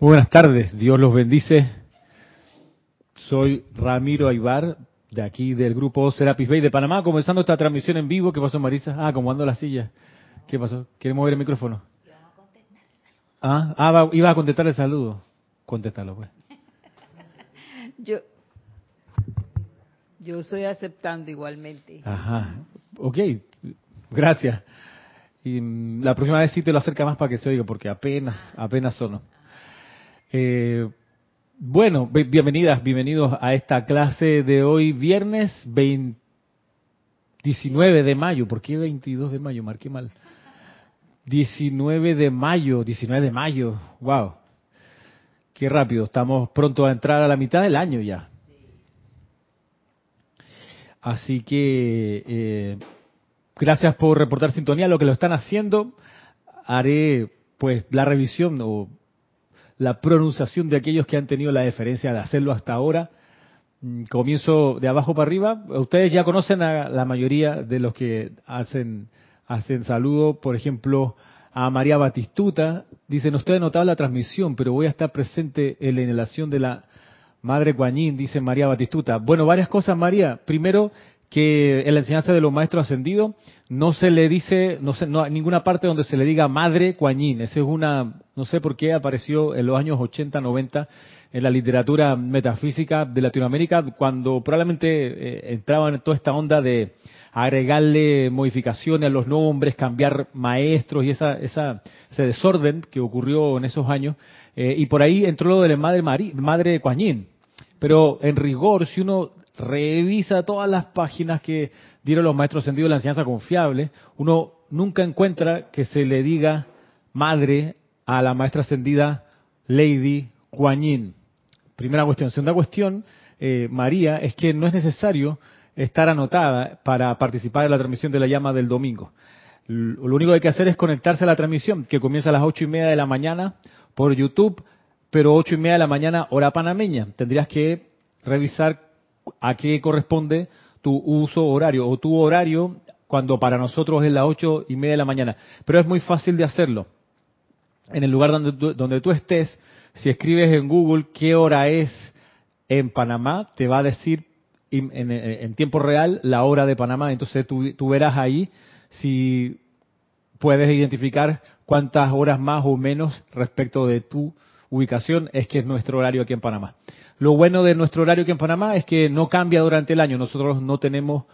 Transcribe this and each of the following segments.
Muy buenas tardes, Dios los bendice. Soy Ramiro Aybar, de aquí del grupo Serapis Bay de Panamá, comenzando esta transmisión en vivo. ¿Qué pasó, Marisa? Ah, acomodando la silla. ¿Qué pasó? ¿Quiere mover el micrófono? Ah, ah iba a contestar el saludo. Contéstalo, pues. Yo, yo estoy aceptando igualmente. Ajá, ok, gracias. Y mm, la próxima vez sí te lo acerca más para que se oiga, porque apenas, apenas sonó. Eh, bueno, bienvenidas, bienvenidos a esta clase de hoy, viernes 19 de mayo. ¿Por qué 22 de mayo? Marqué mal. 19 de mayo, 19 de mayo. Wow. Qué rápido, estamos pronto a entrar a la mitad del año ya. Así que eh, gracias por reportar sintonía. Lo que lo están haciendo, haré pues la revisión o la pronunciación de aquellos que han tenido la deferencia de hacerlo hasta ahora. Mm, comienzo de abajo para arriba. Ustedes ya conocen a la mayoría de los que hacen, hacen saludo, por ejemplo, a María Batistuta. Dicen, usted ha notado la transmisión, pero voy a estar presente en la inhalación de la Madre Guañín, dice María Batistuta. Bueno, varias cosas, María. Primero, que en la enseñanza de los maestros ascendidos no se le dice, no, sé, no hay ninguna parte donde se le diga madre Kuan Esa es una, no sé por qué apareció en los años 80, 90 en la literatura metafísica de Latinoamérica, cuando probablemente eh, entraban en toda esta onda de agregarle modificaciones a los nombres, cambiar maestros y esa, esa, ese desorden que ocurrió en esos años. Eh, y por ahí entró lo de la madre, madre Kuan Pero en rigor, si uno revisa todas las páginas que dieron los maestros sentidos de la enseñanza confiable, uno nunca encuentra que se le diga madre a la maestra ascendida Lady Kuan Primera cuestión. Segunda cuestión, eh, María, es que no es necesario estar anotada para participar en la transmisión de la llama del domingo. Lo único que hay que hacer es conectarse a la transmisión, que comienza a las ocho y media de la mañana por YouTube, pero ocho y media de la mañana hora panameña. Tendrías que revisar a qué corresponde tu uso horario o tu horario cuando para nosotros es las ocho y media de la mañana. Pero es muy fácil de hacerlo. En el lugar donde tú, donde tú estés, si escribes en Google qué hora es en Panamá, te va a decir en, tiempo real la hora de Panamá. Entonces tú, tú verás ahí si puedes identificar cuántas horas más o menos respecto de tu ubicación es que es nuestro horario aquí en Panamá. Lo bueno de nuestro horario aquí en Panamá es que no cambia durante el año. Nosotros no tenemos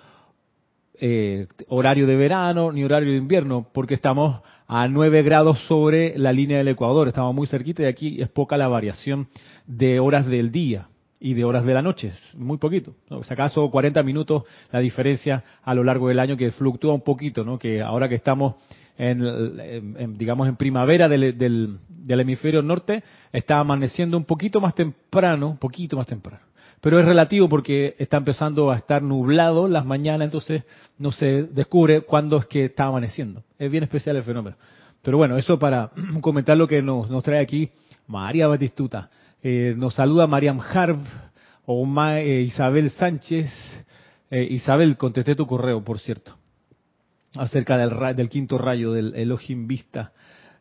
eh, horario de verano ni horario de invierno porque estamos a 9 grados sobre la línea del Ecuador. Estamos muy cerquita y aquí es poca la variación de horas del día y de horas de la noche, muy poquito. Si acaso 40 minutos la diferencia a lo largo del año que fluctúa un poquito, ¿no? Que ahora que estamos en, digamos, en primavera del, del, hemisferio norte, está amaneciendo un poquito más temprano, un poquito más temprano. Pero es relativo porque está empezando a estar nublado las mañanas, entonces no se descubre cuándo es que está amaneciendo. Es bien especial el fenómeno. Pero bueno, eso para comentar lo que nos, nos trae aquí María Batistuta. Eh, nos saluda Mariam Harb o eh, Isabel Sánchez. Eh, Isabel, contesté tu correo, por cierto acerca del, del quinto rayo del Elohim Vista.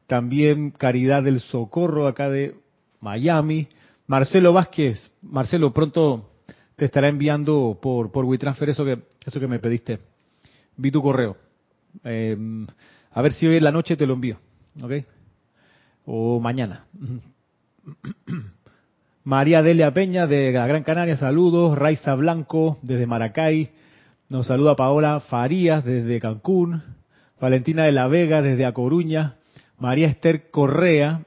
También Caridad del Socorro, acá de Miami. Marcelo Vázquez, Marcelo, pronto te estará enviando por, por WeTransfer eso que, eso que me pediste. Vi tu correo. Em, a ver si hoy en la noche te lo envío. ¿Ok? O mañana. María Delia Peña de la Gran Canaria, saludos. Raiza Blanco desde Maracay. Nos saluda Paola Farías desde Cancún, Valentina de la Vega desde A Coruña, María Esther Correa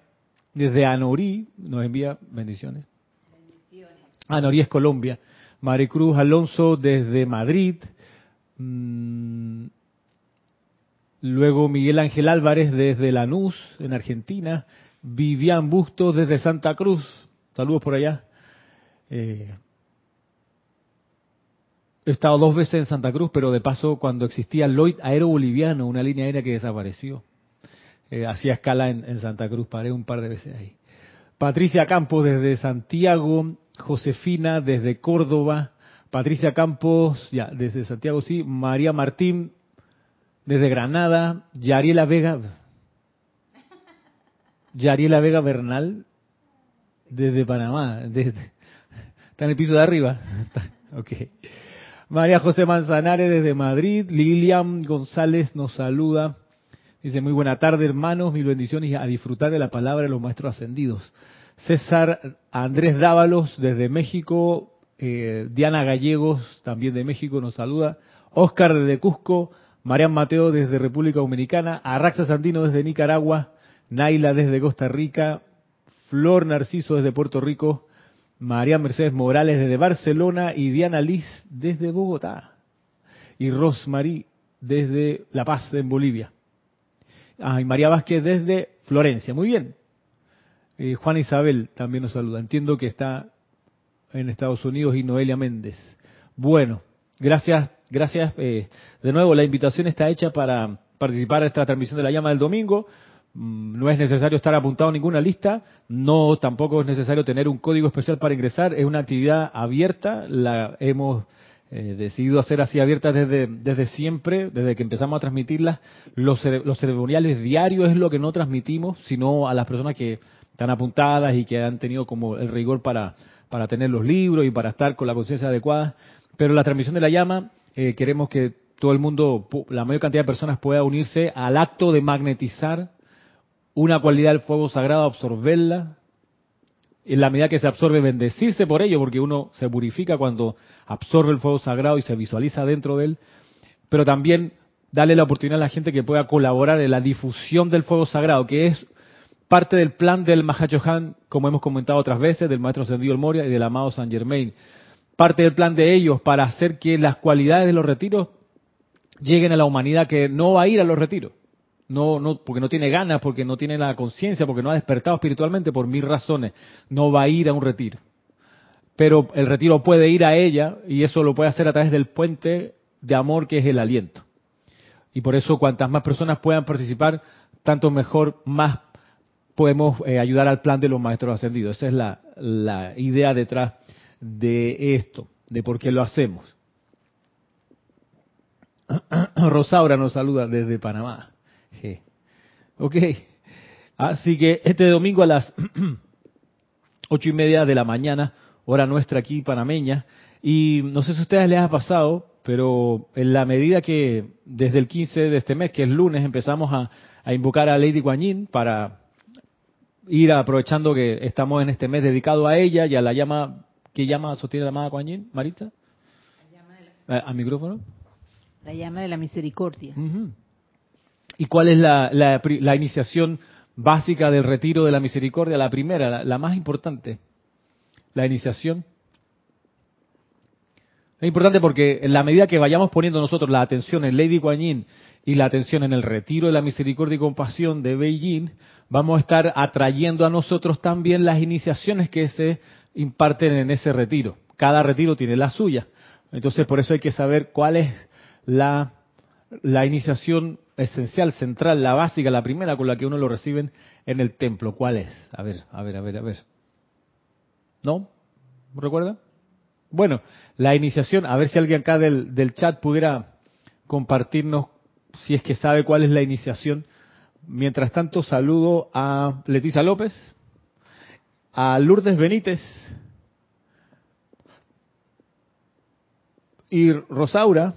desde Anorí, nos envía bendiciones. Bendiciones. Anorí es Colombia. Maricruz Alonso desde Madrid. Mm, luego Miguel Ángel Álvarez desde Lanús, en Argentina. Vivian Bustos desde Santa Cruz. Saludos por allá. Eh, He estado dos veces en Santa Cruz, pero de paso cuando existía Lloyd Aero Boliviano, una línea aérea que desapareció. Eh, hacía escala en, Santa Cruz, paré un par de veces ahí. Patricia Campos desde Santiago, Josefina desde Córdoba, Patricia Campos, ya, desde Santiago sí, María Martín desde Granada, Yariela Vega, Yariela Vega Bernal, desde Panamá. Desde, está en el piso de arriba. ok. María José Manzanares desde Madrid. Lilian González nos saluda. Dice, muy buena tarde hermanos, mil bendiciones a disfrutar de la palabra de los maestros ascendidos. César Andrés Dávalos desde México. Eh, Diana Gallegos también de México nos saluda. Oscar desde Cusco. Marian Mateo desde República Dominicana. Arraxa Sandino desde Nicaragua. Naila desde Costa Rica. Flor Narciso desde Puerto Rico. María Mercedes Morales desde Barcelona y Diana Liz desde Bogotá. Y Rosmarie desde La Paz, en Bolivia. Ah, y María Vázquez desde Florencia. Muy bien. Eh, Juan Isabel también nos saluda. Entiendo que está en Estados Unidos y Noelia Méndez. Bueno, gracias, gracias. Eh, de nuevo, la invitación está hecha para participar en esta transmisión de la llama del domingo. Mm, no es necesario estar apuntado en ninguna lista, no tampoco es necesario tener un código especial para ingresar, es una actividad abierta, la hemos eh, decidido hacer así abierta desde, desde siempre, desde que empezamos a transmitirla. Los, los ceremoniales diarios es lo que no transmitimos, sino a las personas que están apuntadas y que han tenido como el rigor para, para tener los libros y para estar con la conciencia adecuada. Pero la transmisión de la llama, eh, queremos que todo el mundo, la mayor cantidad de personas pueda unirse al acto de magnetizar una cualidad del fuego sagrado, absorberla, en la medida que se absorbe, bendecirse por ello, porque uno se purifica cuando absorbe el fuego sagrado y se visualiza dentro de él, pero también darle la oportunidad a la gente que pueda colaborar en la difusión del fuego sagrado, que es parte del plan del Mahachohan, como hemos comentado otras veces, del Maestro Ascendido El Moria y del amado San Germain. Parte del plan de ellos para hacer que las cualidades de los retiros lleguen a la humanidad que no va a ir a los retiros no, no, porque no tiene ganas, porque no tiene la conciencia, porque no ha despertado espiritualmente por mil razones, no va a ir a un retiro. Pero el retiro puede ir a ella y eso lo puede hacer a través del puente de amor que es el aliento. Y por eso cuantas más personas puedan participar, tanto mejor, más podemos eh, ayudar al plan de los maestros ascendidos. Esa es la, la idea detrás de esto, de por qué lo hacemos. Rosaura nos saluda desde Panamá. Ok. Así que este domingo a las ocho y media de la mañana, hora nuestra aquí panameña, y no sé si a ustedes les ha pasado, pero en la medida que desde el 15 de este mes, que es lunes, empezamos a, invocar a Lady Guanyin para ir aprovechando que estamos en este mes dedicado a ella y a la llama, ¿qué llama sostiene la amada Guanyin, Marita? ¿A, micrófono? La llama de la misericordia. ¿Y cuál es la, iniciación básica del retiro de la misericordia? La primera, la, más importante, la iniciación. Es importante porque en la medida que vayamos poniendo nosotros la atención en Lady Guan Yin y la atención en el retiro de la misericordia y compasión de Beijing, vamos a estar atrayendo a nosotros también las iniciaciones que se imparten en ese retiro. Cada retiro tiene la suya. Entonces, por eso hay que saber cuál es la, la iniciación esencial, central, la básica, la primera con la que uno lo reciben en el templo. ¿Cuál es? A ver, a ver, a ver, a ver. ¿No? ¿Recuerda? Bueno, la iniciación, a ver si alguien acá del, del chat pudiera compartirnos si es que sabe cuál es la iniciación. Mientras tanto, saludo a Leticia López, a Lourdes Benítez y Rosaura,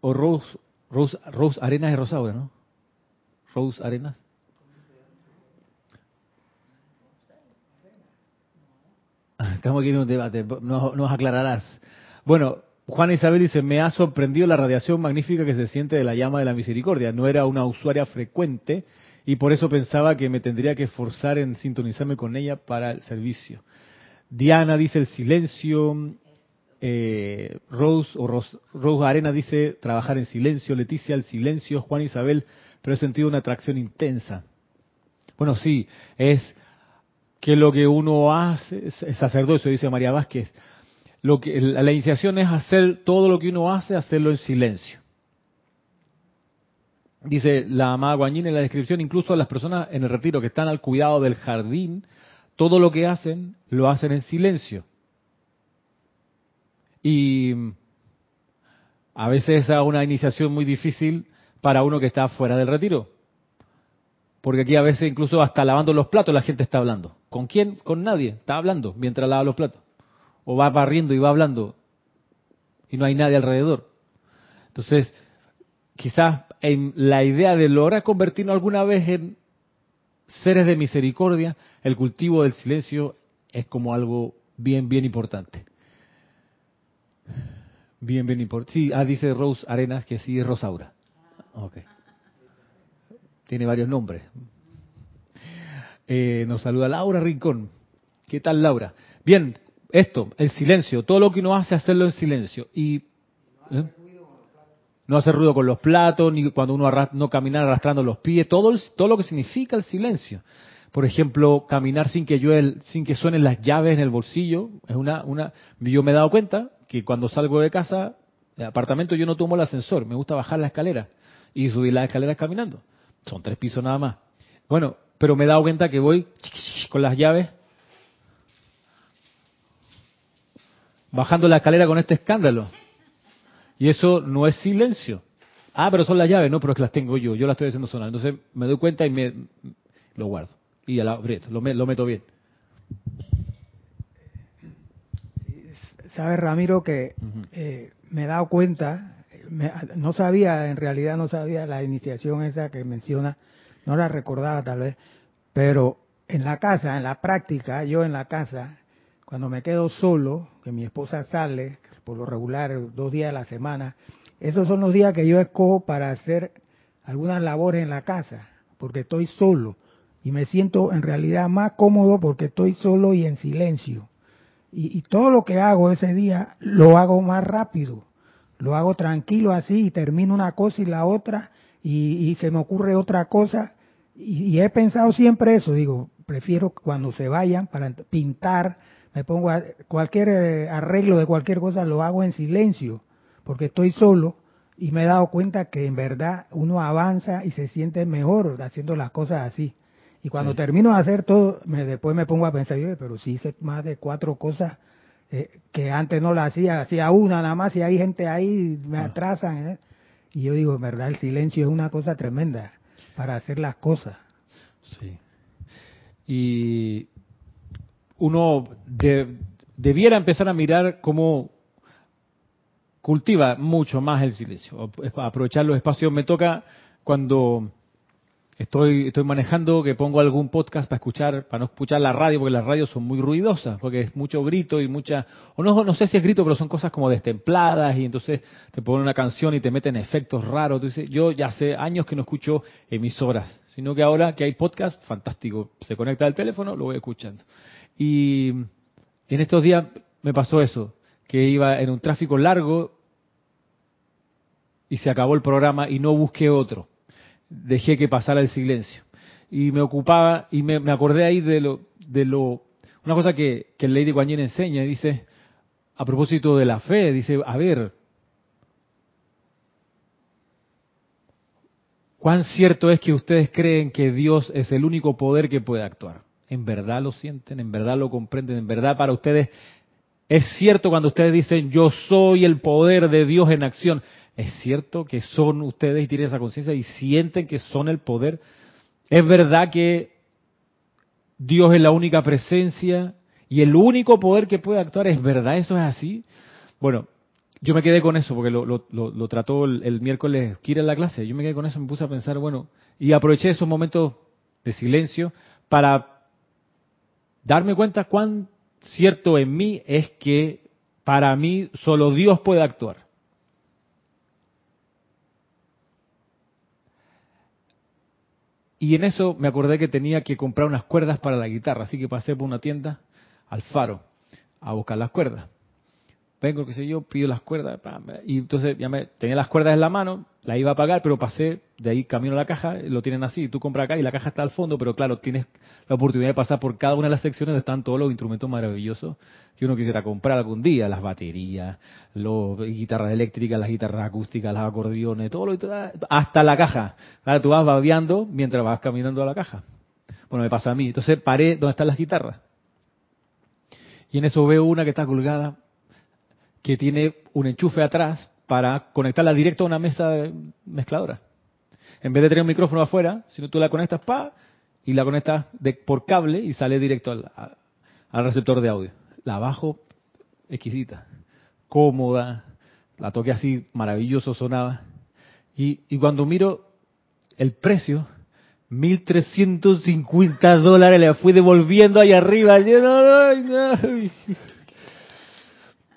o Rose, Rose, Rose Arenas de Rosaura, ¿no? Rose Arenas. Estamos aquí en un debate, nos, aclararás. Bueno, Juana Isabel dice, me ha sorprendido la radiación magnífica que se siente de la llama de la misericordia. No era una usuaria frecuente y por eso pensaba que me tendría que esforzar en sintonizarme con ella para el servicio. Diana dice el silencio, eh, Rose o Rose, Arena dice trabajar en silencio, Leticia el silencio, Juan Isabel, pero he sentido una atracción intensa. Bueno, sí, es que lo que uno hace, es sacerdocio, dice María Vázquez, lo que, la iniciación es hacer todo lo que uno hace, hacerlo en silencio. Dice la amada Guanyin en la descripción, incluso las personas en el retiro que están al cuidado del jardín, todo lo que hacen, lo hacen en silencio. Y a veces es una iniciación muy difícil para uno que está fuera del retiro. Porque aquí a veces incluso hasta lavando los platos la gente está hablando. ¿Con quién? Con nadie. Está hablando mientras lava los platos. O va barriendo y va hablando y no hay nadie alrededor. Entonces, quizás en la idea de lograr convertirnos alguna vez en seres de misericordia, el cultivo del silencio es como algo bien, bien importante. Bien, bien importante. Sí, ah, dice Rose Arenas que sí es Rosaura. Ok. Tiene varios nombres. Eh, nos saluda Laura Rincón. ¿Qué tal, Laura? Bien, esto, el silencio. Todo lo que uno hace, hacerlo en silencio. Y ¿eh? no hacer ruido con los platos, ni cuando uno no caminar arrastrando los pies. Todo, todo lo que significa el silencio. Por ejemplo, caminar sin que yo sin que suenen las llaves en el bolsillo. Es una, una. Yo me he dado cuenta que cuando salgo de casa, de apartamento, yo no tomo el ascensor. Me gusta bajar la escalera y subir las escaleras caminando. Son tres pisos nada más. Bueno, pero me he dado cuenta que voy con las llaves bajando la escalera con este escándalo. Y eso no es silencio. Ah, pero son las llaves, no, pero es que las tengo yo, yo las estoy haciendo sonar. Entonces me doy cuenta y me lo guardo. Y a la, lo, lo meto bien. Sabes, Ramiro, que eh, me he dado cuenta, no sabía, en realidad no sabía la iniciación esa que menciona, no la recordaba tal vez, pero en la casa, en la práctica, yo en la casa, cuando me quedo solo, que mi esposa sale, por lo regular, dos días a la semana, esos son los días que yo escojo para hacer algunas labores en la casa, porque estoy solo y me siento en realidad más cómodo porque estoy solo y en silencio. Y, todo lo que hago ese día lo hago más rápido, lo hago tranquilo así y termino una cosa y la otra y, se me ocurre otra cosa y, he pensado siempre eso, digo, prefiero cuando se vayan para pintar, me pongo cualquier eh, arreglo de cualquier cosa lo hago en silencio porque estoy solo y me he dado cuenta que en verdad uno avanza y se siente mejor haciendo las cosas así. Y cuando termino de hacer todo, me, después me pongo a pensar, pero sí hice más de cuatro cosas eh, que antes no las hacía, hacía una nada más y hay gente ahí, me ah. atrasan. ¿eh? Y yo digo, en verdad, el silencio es una cosa tremenda para hacer las cosas. Sí. Y uno debiera empezar a mirar cómo cultiva mucho más el silencio, aprovechar los espacios. Me toca cuando Estoy, estoy manejando que pongo algún podcast para escuchar, para no escuchar la radio, porque las radios son muy ruidosas, porque es mucho grito y mucha, o no, no sé si es grito, pero son cosas como destempladas y entonces te ponen una canción y te meten efectos raros. Yo ya hace años que no escucho emisoras, sino que ahora que hay podcast, fantástico. Se conecta al teléfono, lo voy escuchando. Y en estos días me pasó eso, que iba en un tráfico largo y se acabó el programa y no busqué otro dejé que pasara el silencio. Y me ocupaba, y me, acordé ahí de lo, de lo, una cosa que, que el Lady Guanyin enseña, dice, a propósito de la fe, dice, a ver, ¿cuán cierto es que ustedes creen que Dios es el único poder que puede actuar? ¿En verdad lo sienten? ¿En verdad lo comprenden? ¿En verdad para ustedes es cierto cuando ustedes dicen yo soy el poder de Dios en acción? ¿Es cierto que son ustedes y tienen esa conciencia y sienten que son el poder? ¿Es verdad que Dios es la única presencia y el único poder que puede actuar? ¿Es verdad eso es así? Bueno, yo me quedé con eso porque lo, trató el, miércoles Kira en la clase. Yo me quedé con eso, me puse a pensar, bueno, y aproveché esos momentos de silencio para darme cuenta cuán cierto en mí es que para mí solo Dios puede actuar. Y en eso me acordé que tenía que comprar unas cuerdas para la guitarra, así que pasé por una tienda al faro a buscar las cuerdas. Vengo, qué sé yo, pido las cuerdas, y entonces ya me tenía las cuerdas en la mano, la iba a pagar, pero pasé de ahí camino a la caja, lo tienen así, tú compras acá y la caja está al fondo, pero claro, tienes la oportunidad de pasar por cada una de las secciones donde están todos los instrumentos maravillosos que uno quisiera comprar algún día, las baterías, las guitarras eléctricas, las guitarras acústicas, los acordeones, todo lo hasta la caja. Claro, tú vas babeando mientras vas caminando a la caja. Bueno, me pasa a mí. Entonces paré donde están las guitarras. Y en eso veo una que está colgada, que tiene un enchufe atrás para conectarla directo a una mesa mezcladora. En vez de tener un micrófono afuera, si no tú la conectas, pa, y la conectas de, por cable y sale directo al, al receptor de audio. La bajo exquisita, cómoda, la toqué así, maravilloso sonaba. Y, y cuando miro el precio, 1.350 dólares, le fui devolviendo ahí arriba. Y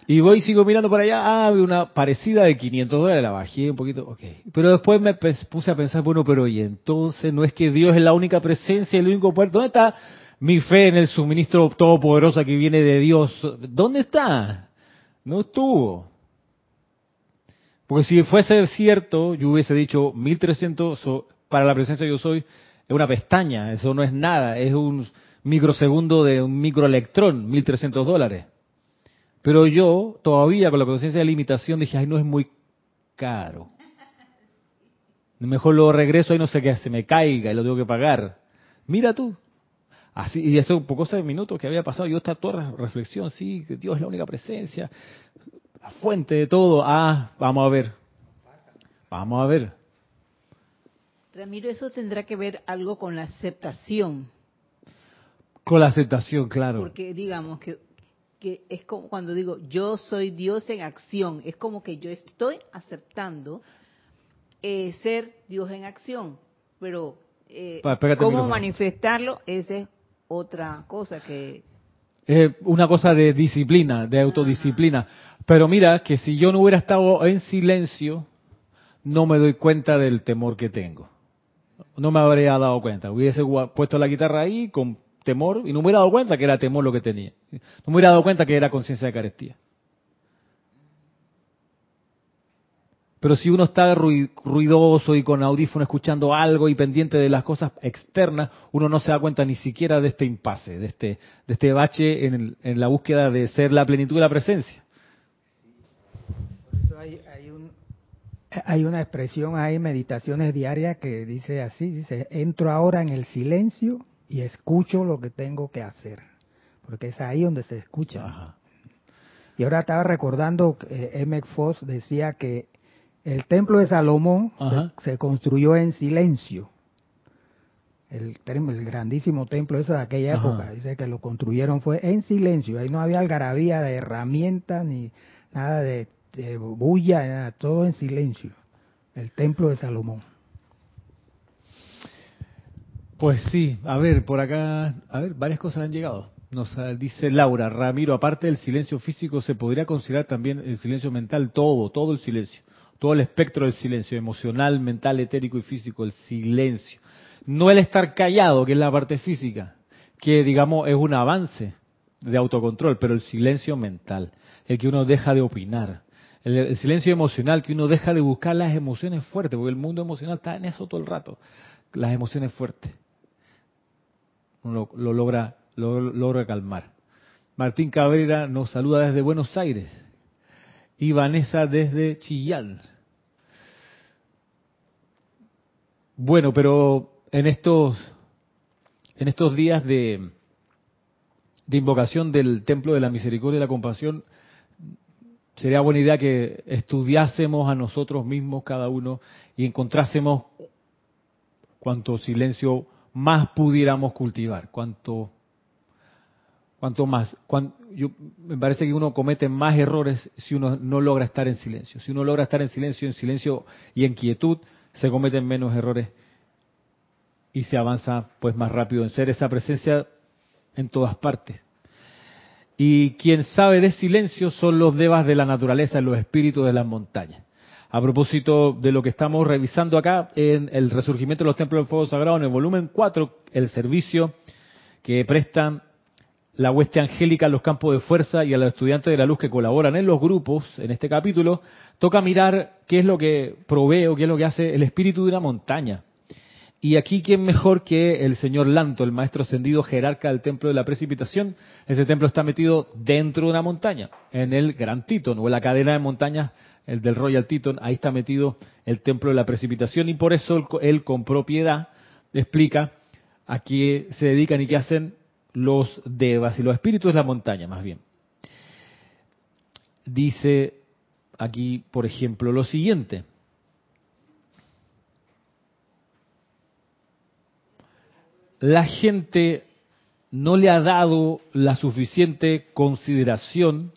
voy sigo mirando por allá, ah, una parecida de 500 dólares, la bajé un poquito, ok. Pero después me puse a pensar, bueno, pero y entonces no es que Dios es la única presencia, el único puerto, ¿dónde está mi fe en el suministro todopoderoso que viene de Dios? ¿Dónde está? No estuvo. Porque si fuese cierto, yo hubiese dicho 1300 para la presencia yo soy, es una pestaña, eso no es nada, es un microsegundo de un microelectrón, 1300 dólares. Pero yo, todavía con la conciencia de limitación, dije, ay, no es muy caro. Mejor lo regreso y no sé qué, se me caiga y lo tengo que pagar. Mira tú. Así, y eso por cosa de minutos que había pasado, yo estaba toda reflexión, sí, que Dios es la única presencia, la fuente de todo. Ah, vamos a ver. Vamos a ver. Ramiro, eso tendrá que ver algo con la aceptación. Con la aceptación, claro. Porque digamos que que es como cuando digo yo soy Dios en acción, es como que yo estoy aceptando eh, ser Dios en acción, pero eh, cómo manifestarlo esa es otra cosa que es una cosa de disciplina, de autodisciplina. Pero mira que si yo no hubiera estado en silencio, no me doy cuenta del temor que tengo. No me habría dado cuenta. Hubiese puesto la guitarra ahí con temor y no me hubiera dado cuenta que era temor lo que tenía. No me hubiera dado cuenta que era conciencia de carestía. Pero si uno está ruidoso y con audífono escuchando algo y pendiente de las cosas externas, uno no se da cuenta ni siquiera de este impasse, de este, de este bache en, en la búsqueda de ser la plenitud de la presencia. Por eso hay, hay, un, hay una expresión, hay meditaciones diarias que dice así, dice, entro ahora en el silencio y escucho lo que tengo que hacer, porque es ahí donde se escucha. Y ahora estaba recordando que eh, Foss decía que el templo de Salomón se, construyó en silencio. El, el, grandísimo templo ese de aquella época, dice que lo construyeron fue en silencio. Ahí no había algarabía de herramientas ni nada de, de bulla, todo en silencio. El templo de Salomón. Pues sí, a ver, por acá, a ver, varias cosas han llegado. Nos ah, dice Laura, Ramiro, aparte del silencio físico, se podría considerar también el silencio mental, todo, todo el silencio, todo el espectro del silencio, emocional, mental, etérico y físico, el silencio. No el estar callado, que es la parte física, que digamos es un avance de autocontrol, pero el silencio mental, el que uno deja de opinar, el, silencio emocional, que uno deja de buscar las emociones fuertes, porque el mundo emocional está en eso todo el rato, las emociones fuertes lo, logra, lo logra calmar. Martín Cabrera nos saluda desde Buenos Aires y Vanessa desde Chillán. Bueno, pero en estos en estos días de, de invocación del Templo de la Misericordia y la Compasión, sería buena idea que estudiásemos a nosotros mismos cada uno y encontrásemos cuánto silencio más pudiéramos cultivar. Cuanto, cuanto más. me parece que uno comete más errores si uno no logra estar en silencio. Si uno logra estar en silencio, en silencio y en quietud, se cometen menos errores y se avanza pues más rápido en ser esa presencia en todas partes. Y quien sabe de silencio son los devas de la naturaleza, los espíritus de las montañas a propósito de lo que estamos revisando acá en el resurgimiento de los templos del fuego sagrado, en el volumen 4, el servicio que prestan la hueste angélica a los campos de fuerza y a los estudiantes de la luz que colaboran en los grupos, en este capítulo, toca mirar qué es lo que provee o qué es lo que hace el espíritu de una montaña. Y aquí, ¿quién mejor que el señor Lanto, el maestro ascendido jerarca del templo de la precipitación? Ese templo está metido dentro de una montaña, en el Gran Titón, o en la cadena de montañas el del Royal Teton, ahí está metido el templo de la precipitación y por eso él con propiedad explica a qué se dedican y qué hacen los devas y los espíritus de la montaña, más bien. Dice aquí, por ejemplo, lo siguiente. la gente no le ha dado la suficiente consideración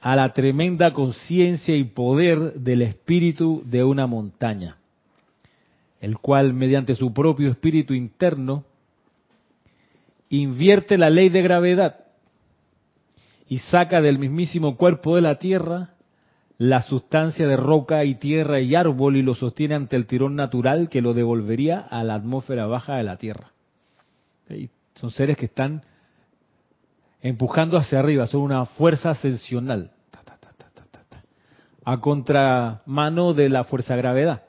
a la tremenda conciencia y poder del espíritu de una montaña, el cual mediante su propio espíritu interno invierte la ley de gravedad y saca del mismísimo cuerpo de la tierra la sustancia de roca y tierra y árbol y lo sostiene ante el tirón natural que lo devolvería a la atmósfera baja de la tierra. Son seres que están empujando hacia arriba, son una fuerza ascensional, a contramano de la fuerza gravedad.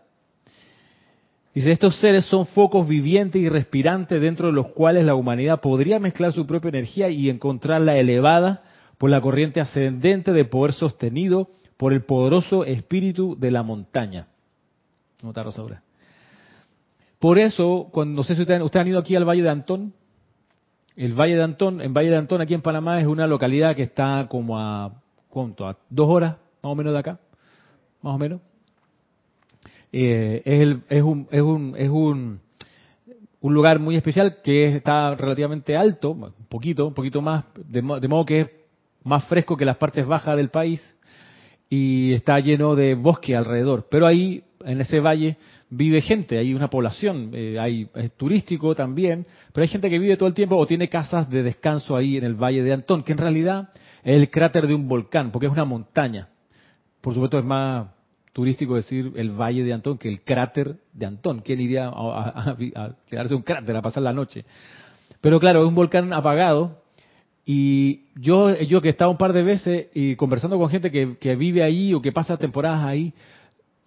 Dice, estos seres son focos vivientes y respirantes dentro de los cuales la humanidad podría mezclar su propia energía y encontrarla elevada por la corriente ascendente de poder sostenido por el poderoso espíritu de la montaña. Nota Rosaura. Por eso, cuando, no sé si ustedes, han ido aquí al Valle de Antón. El Valle de Antón, en Valle de Antón, aquí en Panamá, es una localidad que está como a, ¿cuánto? A dos horas, más o menos de acá. Más o menos. Eh, es, el, es, un, es, un, es un, un lugar muy especial que está relativamente alto, un poquito, un poquito más, de, de modo que es más fresco que las partes bajas del país y está lleno de bosque alrededor. Pero ahí, en ese valle, vive gente, hay una población, eh, hay, es turístico también, pero hay gente que vive todo el tiempo o tiene casas de descanso ahí en el Valle de Antón, que en realidad es el cráter de un volcán, porque es una montaña. Por supuesto es más turístico decir el Valle de Antón que el cráter de Antón. ¿Quién iría a, quedarse un cráter a pasar la noche? Pero claro, es un volcán apagado y yo, yo que he estado un par de veces y conversando con gente que vive ahí o que pasa temporadas ahí,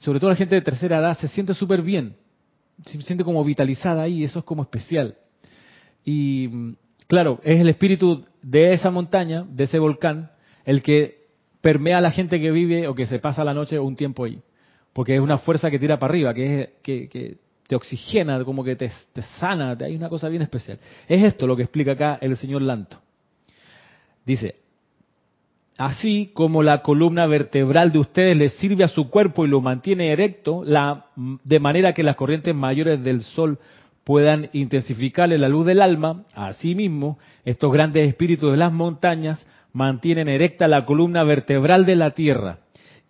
sobre todo la gente de tercera edad, se siente súper bien, se siente como vitalizada ahí, eso es como especial. Y claro, es el espíritu de esa montaña, de ese volcán, el que permea a la gente que vive o que se pasa la noche un tiempo ahí. Porque es una fuerza que tira para arriba, que, es, que, que te oxigena, como que te, te sana, hay una cosa bien especial. Es esto lo que explica acá el señor Lanto. Dice, así como la columna vertebral de ustedes les sirve a su cuerpo y lo mantiene erecto, de manera que las corrientes mayores del sol puedan intensificarle la luz del alma, asimismo, estos grandes espíritus de las montañas mantienen erecta la columna vertebral de la tierra,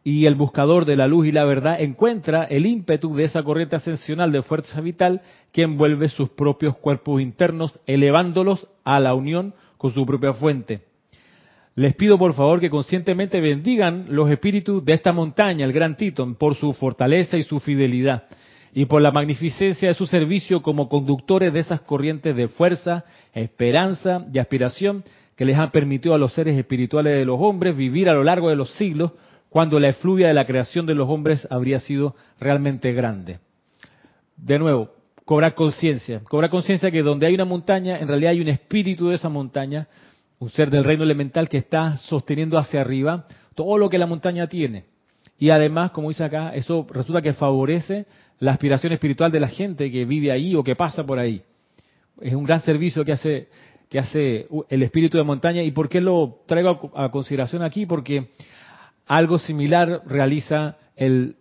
y el buscador de la luz y la verdad encuentra el ímpetu de esa corriente ascensional de fuerza vital que envuelve sus propios cuerpos internos, elevándolos a la unión con su propia fuente. Les pido por favor que conscientemente bendigan los espíritus de esta montaña, el Gran Titón, por su fortaleza y su fidelidad, y por la magnificencia de su servicio como conductores de esas corrientes de fuerza, esperanza y aspiración que les han permitido a los seres espirituales de los hombres vivir a lo largo de los siglos, cuando la efluvia de la creación de los hombres habría sido realmente grande. De nuevo, cobrar conciencia, cobrar conciencia que donde hay una montaña, en realidad hay un espíritu de esa montaña, un ser del reino elemental que está sosteniendo hacia arriba todo lo que la montaña tiene. Y además, como dice acá, eso resulta que favorece la aspiración espiritual de la gente que vive ahí o que pasa por ahí. Es un gran servicio que hace, que hace el espíritu de montaña. ¿Y por qué lo traigo a, consideración aquí? Porque algo similar realiza el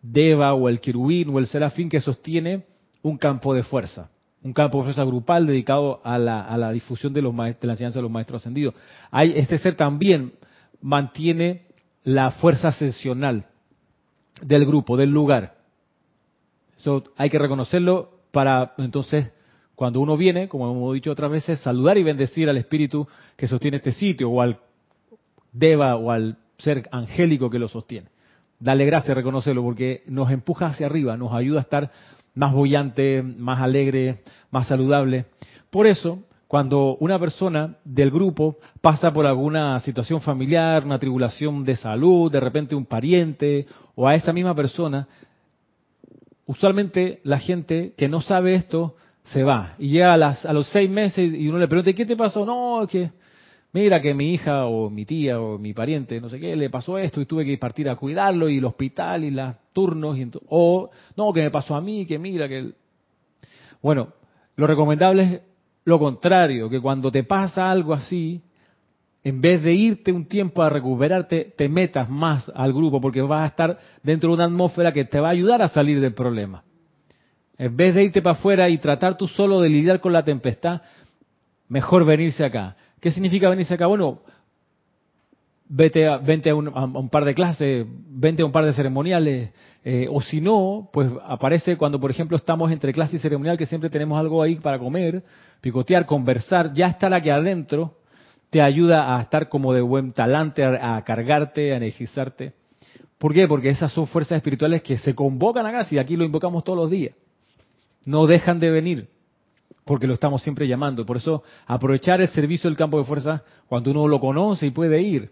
Deva o el querubín o el serafín que sostiene un campo de fuerza un campo de fuerza grupal dedicado a la, difusión de, los la enseñanza de los maestros ascendidos. Hay, este ser también mantiene la fuerza ascensional del grupo, del lugar. Eso hay que reconocerlo para entonces, cuando uno viene, como hemos dicho otras veces, saludar y bendecir al espíritu que sostiene este sitio, o al deva o al ser angélico que lo sostiene. Dale gracias, reconocerlo, porque nos empuja hacia arriba, nos ayuda a estar más bullante, más alegre, más saludable. Por eso, cuando una persona del grupo pasa por alguna situación familiar, una tribulación de salud, de repente un pariente o a esa misma persona, usualmente la gente que no sabe esto se va y llega a, los seis meses y uno le pregunta, ¿qué te pasó? No, que mira que mi hija o mi tía o mi pariente, no sé qué, le pasó esto y tuve que partir a cuidarlo y el hospital y los turnos, y o no, que me pasó a mí, que mira que... Bueno, lo recomendable es lo contrario, que cuando te pasa algo así, en vez de irte un tiempo a recuperarte, te metas más al grupo porque vas a estar dentro de una atmósfera que te va a ayudar a salir del problema. En vez de irte para afuera y tratar tú solo de lidiar con la tempestad, mejor venirse acá. ¿Qué significa venirse acá? Bueno, vete a, vente a, un, par de clases, vente a un par de ceremoniales, eh, o si no, pues aparece cuando, por ejemplo, estamos entre clase y ceremonial, que siempre tenemos algo ahí para comer, picotear, conversar, ya estar aquí adentro, te ayuda a estar como de buen talante, a, cargarte, a energizarte. ¿Por qué? Porque esas son fuerzas espirituales que se convocan acá, si aquí lo invocamos todos los días. No dejan de venir, porque lo estamos siempre llamando. Por eso, aprovechar el servicio del campo de fuerza cuando uno lo conoce y puede ir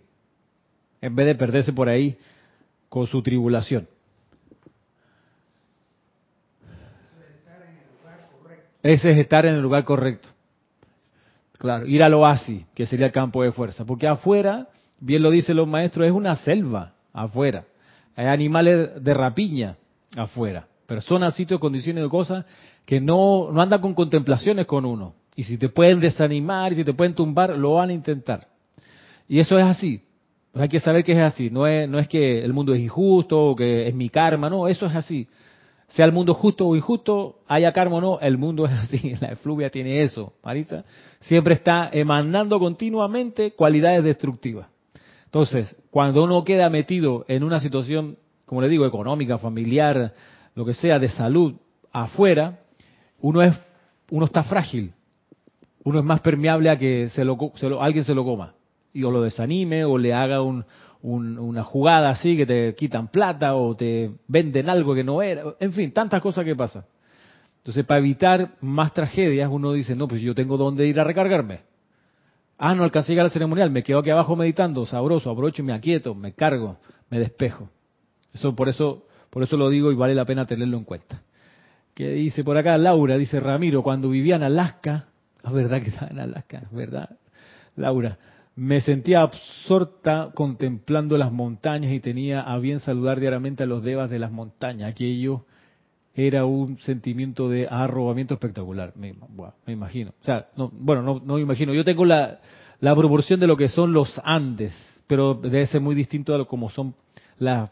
en vez de perderse por ahí con su tribulación. Ese es estar en el lugar correcto. Claro, ir al oasis, que sería el campo de fuerza. Porque afuera, bien lo dicen los maestros, es una selva afuera. Hay animales de rapiña afuera. Personas, sitios, condiciones de cosas que no, no andan con contemplaciones con uno. Y si te pueden desanimar y si te pueden tumbar, lo van a intentar. Y eso es así. Pues hay que saber que es así. No es, no es que el mundo es injusto o que es mi karma, no, eso es así. Sea el mundo justo o injusto, haya karma o no, el mundo es así. La efluvia tiene eso, Marisa. Siempre está emanando continuamente cualidades destructivas. Entonces, cuando uno queda metido en una situación, como le digo, económica, familiar, lo que sea, de salud, afuera, uno es, uno está frágil. Uno es más permeable a que se lo, alguien se lo coma y o lo desanime o le haga una jugada así que te quitan plata o te venden algo que no era, en fin, tantas cosas que pasan. Entonces, para evitar más tragedias, uno dice, no, pues yo tengo dónde ir a recargarme. Ah, no alcancé a llegar al ceremonial, me quedo aquí abajo meditando, sabroso, abrocho y me aquieto, me cargo, me despejo. Eso por eso, por eso lo digo y vale la pena tenerlo en cuenta. ¿Qué dice por acá Laura? Dice Ramiro, cuando vivía en Alaska, es verdad que estaba en Alaska, es verdad, Laura, me sentía absorta contemplando las montañas y tenía a bien saludar diariamente a los devas de las montañas. Aquello era un sentimiento de arrobamiento espectacular, me, imagino. O sea, no, bueno, no, no me imagino. Yo tengo la, la proporción de lo que son los Andes, pero debe ser muy distinto a lo como son las,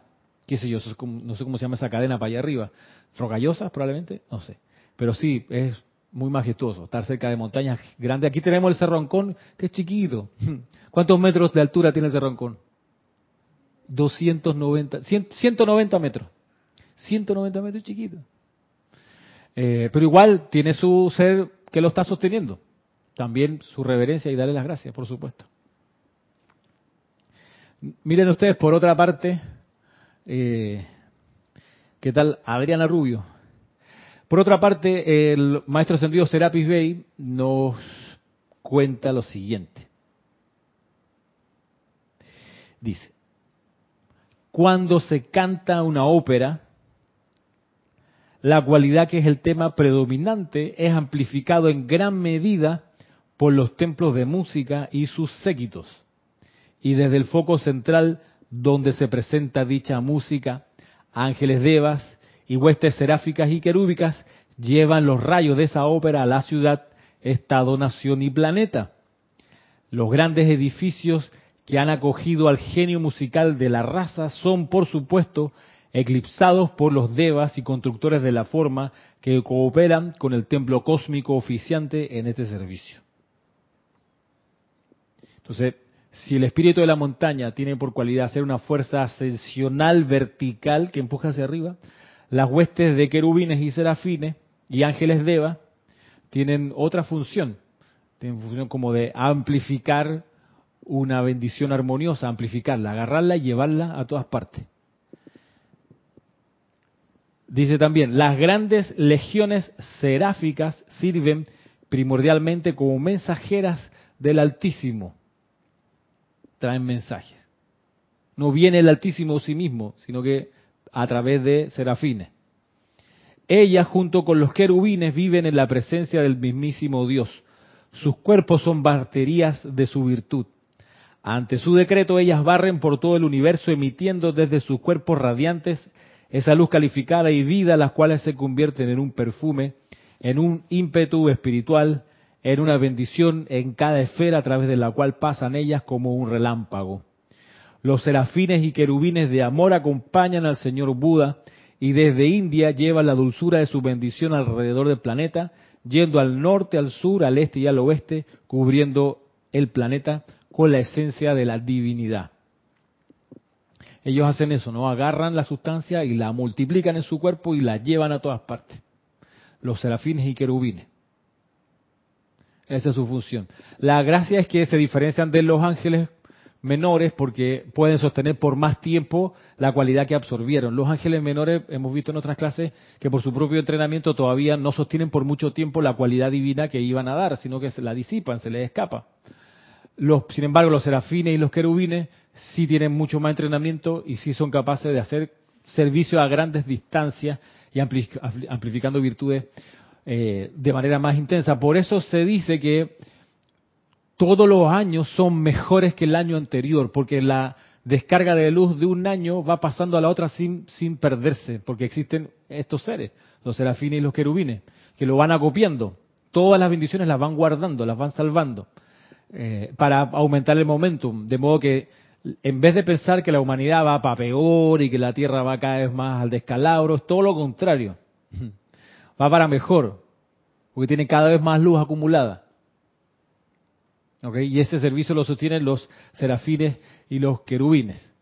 qué sé yo, no sé cómo se llama esa cadena para allá arriba. Rogallosas probablemente, no sé. Pero sí, es muy majestuoso, estar cerca de montañas grandes. Aquí tenemos el Cerroncón, que es chiquito. ¿Cuántos metros de altura tiene el Cerroncón? 290, 190 metros. 190 metros chiquito. Eh, pero igual tiene su ser que lo está sosteniendo. También su reverencia y darle las gracias, por supuesto. Miren ustedes, por otra parte, eh, ¿qué tal Adriana Rubio? Por otra parte, el maestro sentido Serapis Bey nos cuenta lo siguiente. Dice, cuando se canta una ópera, la cualidad que es el tema predominante es amplificado en gran medida por los templos de música y sus séquitos. Y desde el foco central donde se presenta dicha música, ángeles devas y huestes seráficas y querúbicas llevan los rayos de esa ópera a la ciudad, estado, nación y planeta. Los grandes edificios que han acogido al genio musical de la raza son, por supuesto, eclipsados por los devas y constructores de la forma que cooperan con el templo cósmico oficiante en este servicio. Entonces, si el espíritu de la montaña tiene por cualidad ser una fuerza ascensional vertical que empuja hacia arriba, las huestes de querubines y serafines y ángeles de Eva tienen otra función, tienen función como de amplificar una bendición armoniosa, amplificarla, agarrarla y llevarla a todas partes. Dice también, las grandes legiones seráficas sirven primordialmente como mensajeras del Altísimo. Traen mensajes. No viene el Altísimo sí mismo, sino que a través de serafines. Ellas, junto con los querubines, viven en la presencia del mismísimo Dios. Sus cuerpos son baterías de su virtud. Ante su decreto, ellas barren por todo el universo, emitiendo desde sus cuerpos radiantes esa luz calificada y vida, las cuales se convierten en un perfume, en un ímpetu espiritual, en una bendición en cada esfera a través de la cual pasan ellas como un relámpago. Los serafines y querubines de amor acompañan al Señor Buda y desde India lleva la dulzura de su bendición alrededor del planeta, yendo al norte, al sur, al este y al oeste, cubriendo el planeta con la esencia de la divinidad. Ellos hacen eso, ¿no? Agarran la sustancia y la multiplican en su cuerpo y la llevan a todas partes. Los serafines y querubines. Esa es su función. La gracia es que se diferencian de los ángeles menores porque pueden sostener por más tiempo la cualidad que absorbieron. Los ángeles menores hemos visto en otras clases que por su propio entrenamiento todavía no sostienen por mucho tiempo la cualidad divina que iban a dar, sino que se la disipan, se les escapa. Los, sin embargo, los serafines y los querubines sí tienen mucho más entrenamiento y sí son capaces de hacer servicio a grandes distancias y amplificando virtudes eh, de manera más intensa. Por eso se dice que todos los años son mejores que el año anterior, porque la descarga de luz de un año va pasando a la otra sin, sin perderse, porque existen estos seres, los serafines y los querubines, que lo van acopiando. Todas las bendiciones las van guardando, las van salvando, eh, para aumentar el momentum, de modo que en vez de pensar que la humanidad va para peor y que la Tierra va cada vez más al descalabro, es todo lo contrario. Va para mejor, porque tiene cada vez más luz acumulada. Y ese servicio lo sostienen los serafines y los querubines.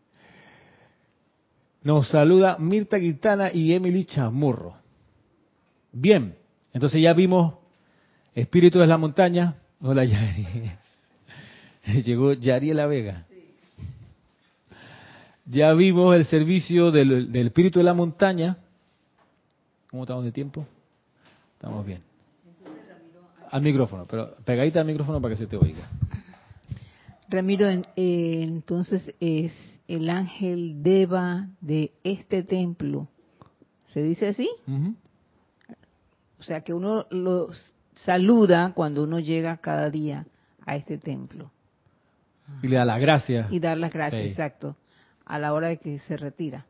Nos saluda Mirta Quintana y Emily Chamorro. Bien, entonces ya vimos Espíritu de la Montaña. Hola, Yari. Llegó Yariela Vega. Ya vimos el servicio del, del Espíritu de la Montaña. ¿Cómo estamos de tiempo? Estamos bien al micrófono, pero pegadita al micrófono para que se te oiga. Ramiro, eh, entonces es el ángel Deva de este templo. ¿Se dice así? O sea, que uno los saluda cuando uno llega cada día a este templo. Y le da las gracias. Y dar las gracias, exacto, a la hora de que se retira.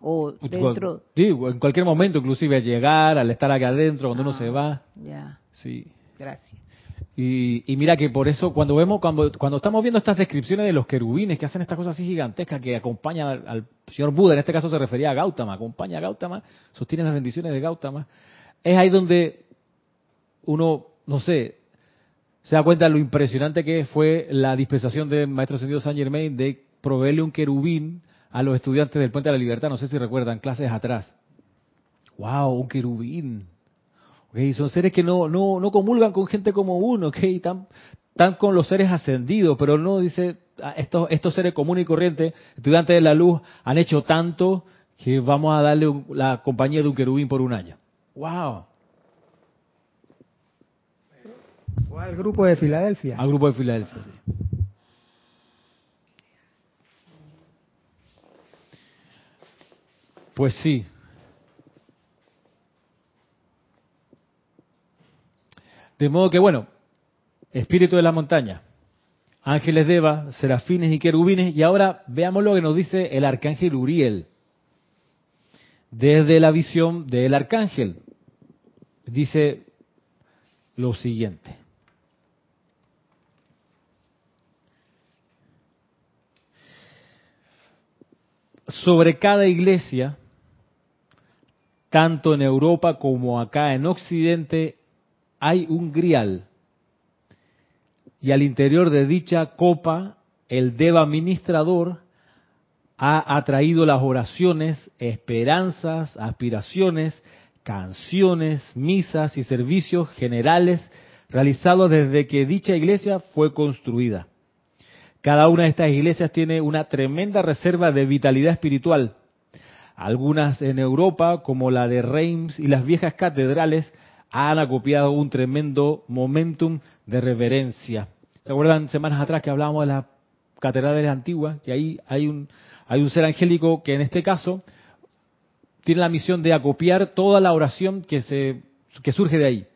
O dentro. Sí, en cualquier momento, inclusive al llegar, al estar acá adentro, cuando uno se ah, va. Ya. Sí. Gracias. Y, mira que por eso cuando vemos, cuando, cuando estamos viendo estas descripciones de los querubines que hacen estas cosas así gigantescas que acompañan al, señor Buda, en este caso se refería a Gautama, acompaña a Gautama, sostiene las bendiciones de Gautama, es ahí donde uno, no sé, se da cuenta de lo impresionante que fue la dispensación del Maestro Sentido San Germain de proveerle un querubín a los estudiantes del Puente de la Libertad, no sé si recuerdan, clases atrás. ¡Wow! Un querubín son seres que no, no, no comulgan con gente como uno, ¿okay? Están, están con los seres ascendidos, pero no dice, ah, estos, estos seres comunes y corrientes, estudiantes de la luz, han hecho tanto que vamos a darle la compañía de un querubín por un año. ¡Wow! O al grupo de Filadelfia. Al grupo de Filadelfia, sí. Pues sí, De modo que, bueno, espíritu de la montaña, ángeles de Eva, serafines y querubines, y ahora veamos lo que nos dice el arcángel Uriel, desde la visión del arcángel. Dice lo siguiente. Sobre cada iglesia, tanto en Europa como acá en Occidente, hay un grial y al interior de dicha copa el deva administrador ha atraído las oraciones, esperanzas, aspiraciones, canciones, misas y servicios generales realizados desde que dicha iglesia fue construida. Cada una de estas iglesias tiene una tremenda reserva de vitalidad espiritual. Algunas en Europa, como la de Reims y las viejas catedrales, han acopiado un tremendo momentum de reverencia. ¿Se acuerdan semanas atrás que hablábamos de las catedrales antiguas? Que ahí hay un, hay un ser angélico que en este caso tiene la misión de acopiar toda la oración que, se, que surge de ahí.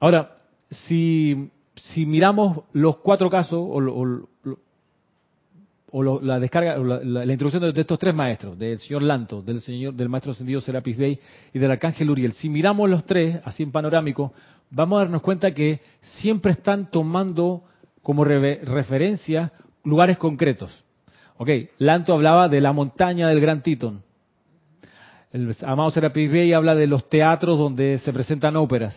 Ahora, si, miramos los cuatro casos, o, o la descarga, la, introducción de, estos tres maestros, del señor Lanto, del señor, del maestro ascendido Serapis Bey y del arcángel Uriel. Si miramos los tres, así en panorámico, vamos a darnos cuenta que siempre están tomando como referencia lugares concretos. Ok, Lanto hablaba de la montaña del Gran Titón. El amado Serapis Bey habla de los teatros donde se presentan óperas.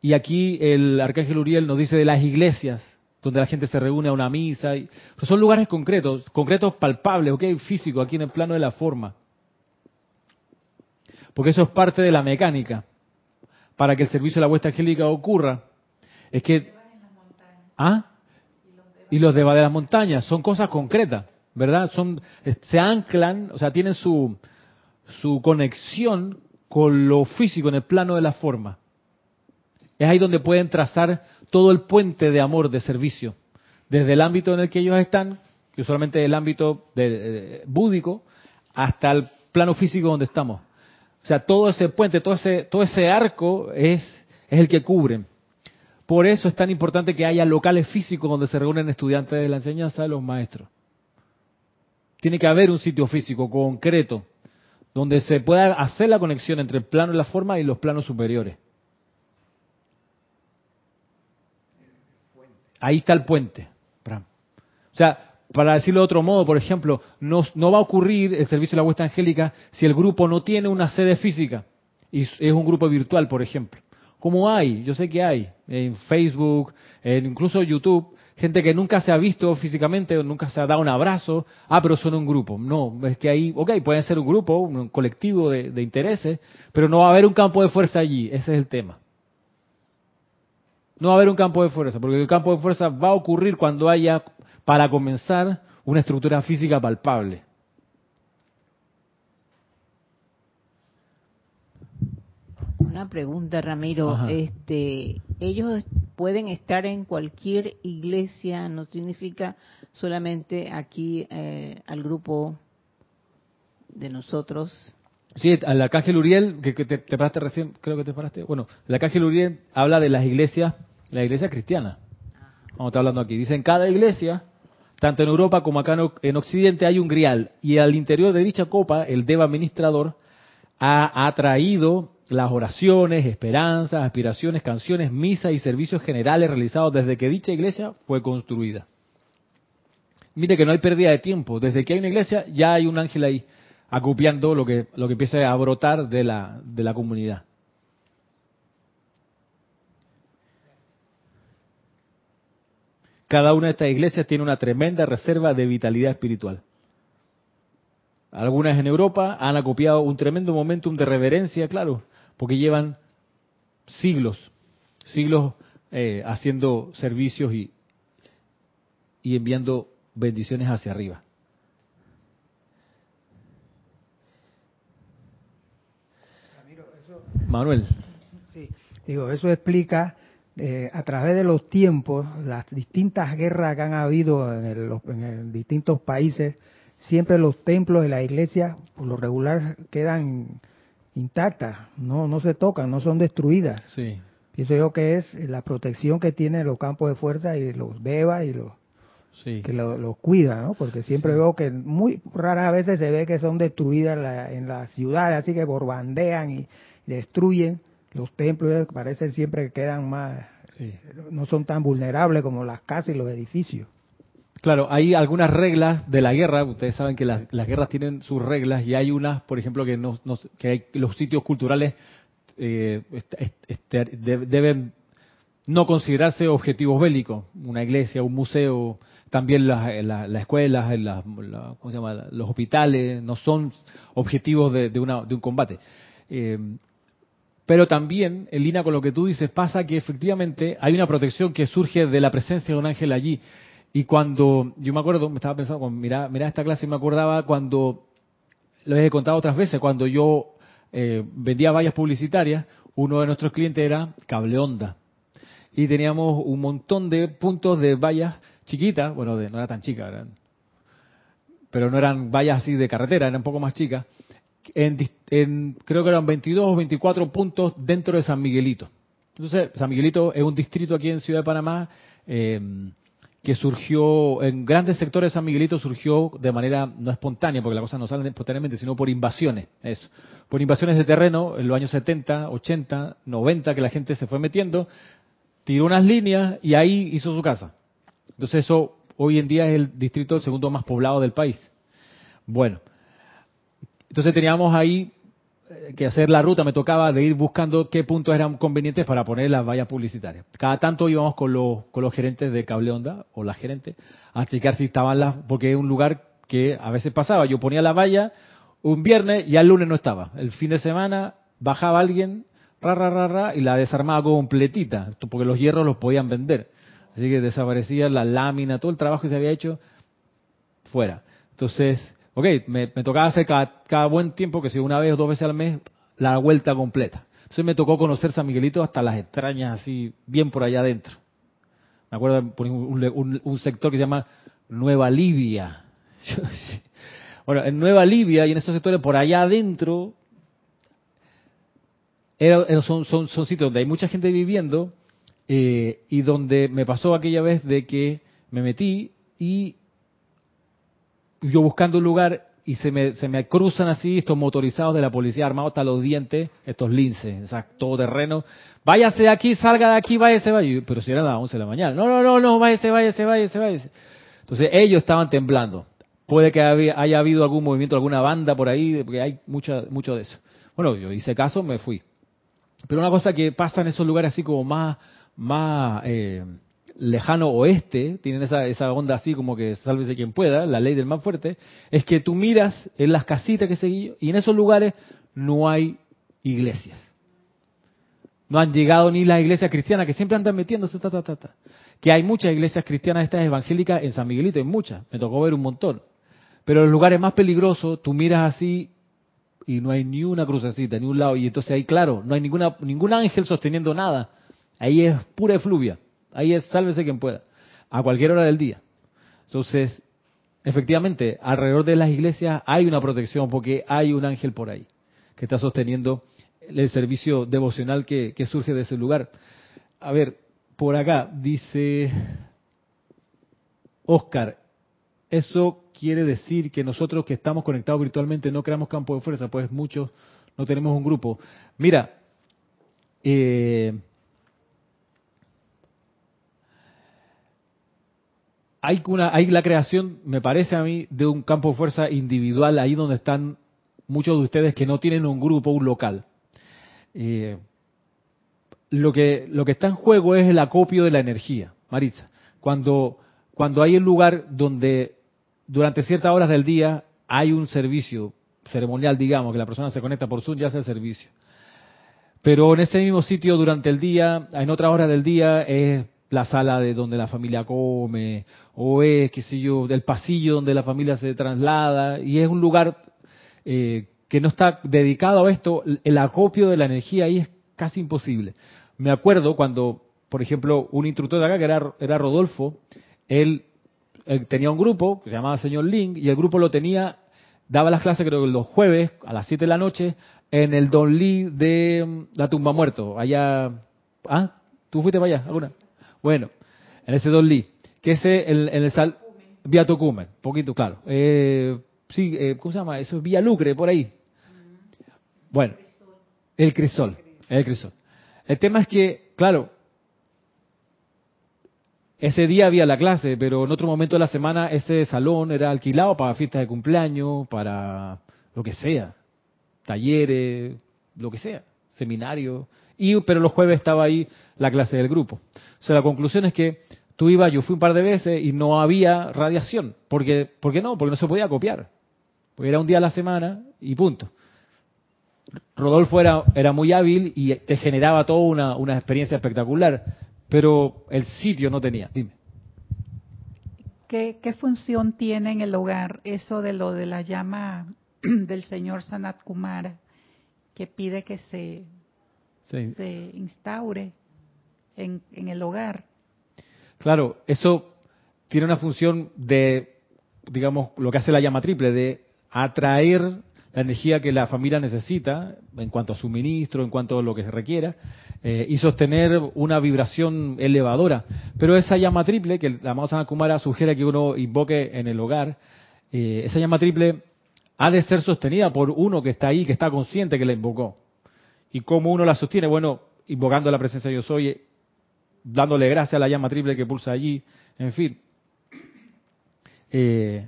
Y aquí el arcángel Uriel nos dice de las iglesias donde la gente se reúne a una misa. Y, pues son lugares concretos, concretos palpables, ¿ok? Físico, aquí en el plano de la forma. Porque eso es parte de la mecánica. Para que el servicio de la vuestra angélica ocurra, es que... ¿Ah? Y los de las montañas, son cosas concretas, ¿verdad? Son, se anclan, o sea, tienen su, su conexión con lo físico en el plano de la forma. Es ahí donde pueden trazar todo el puente de amor, de servicio, desde el ámbito en el que ellos están, que usualmente es el ámbito de, búdico, hasta el plano físico donde estamos. O sea, todo ese puente, todo ese, todo ese arco es, es el que cubren. Por eso es tan importante que haya locales físicos donde se reúnen estudiantes de la enseñanza de los maestros. Tiene que haber un sitio físico concreto donde se pueda hacer la conexión entre el plano de la forma y los planos superiores. Ahí está el puente. O sea, para decirlo de otro modo, por ejemplo, no, va a ocurrir el servicio de la vuestra angélica si el grupo no tiene una sede física y es un grupo virtual, por ejemplo. Como hay, yo sé que hay, en Facebook, en incluso YouTube, gente que nunca se ha visto físicamente, o nunca se ha dado un abrazo, ah, pero son un grupo. No, es que ahí, ok, pueden ser un grupo, un colectivo de, de intereses, pero no va a haber un campo de fuerza allí, ese es el tema. No va a haber un campo de fuerza, porque el campo de fuerza va a ocurrir cuando haya, para comenzar, una estructura física palpable. Una pregunta, Ramiro. Este, ellos pueden estar en cualquier iglesia, no significa solamente aquí eh, al grupo de nosotros. Sí, la Arcángel Uriel, que, te, paraste recién, creo que te paraste. Bueno, la Arcángel Uriel habla de las iglesias la iglesia cristiana. Vamos a hablando aquí. Dice, en cada iglesia, tanto en Europa como acá en Occidente, hay un grial. Y al interior de dicha copa, el Deva administrador ha atraído las oraciones, esperanzas, aspiraciones, canciones, misas y servicios generales realizados desde que dicha iglesia fue construida. Mire que no hay pérdida de tiempo. Desde que hay una iglesia, ya hay un ángel ahí acopiando lo que, lo que empieza a brotar de la, de la comunidad. Cada una de estas iglesias tiene una tremenda reserva de vitalidad espiritual. Algunas en Europa han acopiado un tremendo momentum de reverencia, claro, porque llevan siglos, siglos eh, haciendo servicios y, y enviando bendiciones hacia arriba. Manuel. Sí, digo, eso explica eh, a través de los tiempos, las distintas guerras que han habido en, distintos países, siempre los templos de la iglesia, por lo regular, quedan intactas, no, no se tocan, no son destruidas. Sí. Pienso yo que es la protección que tienen los campos de fuerza y los beba y los que los cuida, ¿no? Porque siempre veo que muy raras veces se ve que son destruidas en las ciudades, así que borbandean y destruyen los templos parecen siempre que quedan más, no son tan vulnerables como las casas y los edificios. Claro, hay algunas reglas de la guerra, ustedes saben que las, guerras tienen sus reglas y hay unas, por ejemplo, que, no, que hay, los sitios culturales eh, este, deben no considerarse objetivos bélicos, una iglesia, un museo, también las, escuelas, los hospitales, no son objetivos de, de, una, de un combate. Eh, pero también, en línea con lo que tú dices, pasa que efectivamente hay una protección que surge de la presencia de un ángel allí. Y cuando, yo me acuerdo, me estaba pensando, mira, mira esta clase y me acordaba cuando, lo he contado otras veces, cuando yo eh, vendía vallas publicitarias, uno de nuestros clientes era Cable Onda. Y teníamos un montón de puntos de vallas chiquitas, bueno, de, no era tan chica, eran, pero no eran vallas así de carretera, eran un poco más chicas, en, creo que eran 22 o 24 puntos dentro de San Miguelito. Entonces, San Miguelito es un distrito aquí en Ciudad de Panamá eh, que surgió, en grandes sectores de San Miguelito surgió de manera no espontánea, porque la cosa no sale espontáneamente, sino por invasiones, eso. Por invasiones de terreno en los años 70, 80, 90, que la gente se fue metiendo, tiró unas líneas y ahí hizo su casa. Entonces eso hoy en día es el distrito segundo más poblado del país. Bueno, Entonces teníamos ahí eh, que hacer la ruta, me tocaba de ir buscando qué puntos eran convenientes para poner las vallas publicitarias. Cada tanto íbamos con los, con los gerentes de cable onda o la gerente a checar si estaban las, porque es un lugar que a veces pasaba, yo ponía la valla un viernes y al lunes no estaba. El fin de semana bajaba alguien, ra, ra, ra, ra, y la desarmaba completita, porque los hierros los podían vender. Así que desaparecía la lámina, todo el trabajo que se había hecho fuera. Entonces, ok, me, tocaba hacer cada, buen tiempo, que si una vez o dos veces al mes, la vuelta completa. Entonces me tocó conocer San Miguelito hasta las extrañas, así, bien por allá adentro. Me acuerdo un, sector que se llama Nueva Libia. Bueno, en Nueva Libia y en esos sectores por allá adentro, son, son, son, sitios donde hay mucha gente viviendo eh, y donde me pasó aquella vez de que me metí y yo buscando un lugar y se me, se me cruzan así estos motorizados de la policía armados hasta los dientes, estos linces, todo terreno. Váyase de aquí, salga de aquí, váyase, váyase. Pero si era las 11 de la mañana. No, no, no, no, váyase, váyase, váyase, váyase. Entonces ellos estaban temblando. Puede que haya habido algún movimiento, alguna banda por ahí, porque hay mucha, mucho de eso. Bueno, yo hice caso, me fui. Pero una cosa que pasa en esos lugares así como más, más eh, lejano oeste, tienen esa, esa onda así como que sálvese quien pueda, la ley del más fuerte, es que tú miras en las casitas que seguí y en esos lugares no hay iglesias. No han llegado ni las iglesias cristianas que siempre andan metiéndose, ta, ta, ta, ta. Que hay muchas iglesias cristianas estas evangélicas en San Miguelito, hay muchas, me tocó ver un montón. Pero en los lugares más peligrosos, tú miras así y no hay ni una crucecita, ni un lado. Y entonces ahí, claro, no hay ninguna, ningún ángel sosteniendo nada. Ahí es pura efluvia. Ahí es sálvese quien pueda. A cualquier hora del día. Entonces, efectivamente, alrededor de las iglesias hay una protección porque hay un ángel por ahí que está sosteniendo el servicio devocional que, surge de ese lugar. A ver, por acá dice Oscar, eso quiere decir que nosotros que estamos conectados virtualmente no creamos campo de fuerza, pues muchos no tenemos un grupo. Mira, eh, hay, una, hay la creación, me parece a mí, de un campo de fuerza individual ahí donde están muchos de ustedes que no tienen un grupo, un local. Eh, lo que lo que está en juego es el acopio de la energía, Maritza. Cuando cuando hay un lugar donde durante ciertas horas del día hay un servicio ceremonial, digamos, que la persona se conecta por Zoom y hace el servicio. Pero en ese mismo sitio durante el día, en otras horas del día, es la sala de donde la familia come, o es, qué sé yo, del pasillo donde la familia se traslada, y es un lugar eh, que no está dedicado a esto, el acopio de la energía ahí es casi imposible. Me acuerdo cuando, por ejemplo, un instructor de acá, que era, era Rodolfo, él tenía un grupo que se llamaba Señor Link y el grupo lo tenía, daba las clases creo que los jueves a las 7 de la noche en el Don Lee de mm, la tumba muerto, allá, ah, ¿tú fuiste para allá alguna? Bueno, en ese Don Lee, que es en, el sal, Vía Tocumen, poquito claro, eh, sí, eh, ¿cómo se llama? Eso es Vía Lucre, por ahí. Bueno, el crisol, el crisol. El tema es que, claro, ese día había la clase, pero en otro momento de la semana ese salón era alquilado para fiestas de cumpleaños, para lo que sea, talleres, lo que sea, seminario. Y, pero los jueves estaba ahí la clase del grupo. O sea, la conclusión es que tú ibas, yo fui un par de veces y no había radiación. Porque, ¿Por qué no? Porque no se podía copiar. Porque era un día a la semana y punto. Rodolfo era, era muy hábil y te generaba toda una, una experiencia espectacular pero el sitio no tenía. Dime. ¿Qué, función tiene en el hogar eso de lo de la llama del señor Sanat Kumara que pide que se, se instaure en, en el hogar? Claro, eso tiene una función de, digamos, lo que hace la llama triple, de atraer la energía que la familia necesita en cuanto a suministro, en cuanto a lo que se requiera, eh, y sostener una vibración elevadora. Pero esa llama triple, que la amado Kumara sugiere que uno invoque en el hogar, eh, esa llama triple ha de ser sostenida por uno que está ahí, que está consciente que la invocó. ¿Y cómo uno la sostiene? Bueno, invocando la presencia de yo soy, dándole gracias a la llama triple que pulsa allí, en fin. Eh,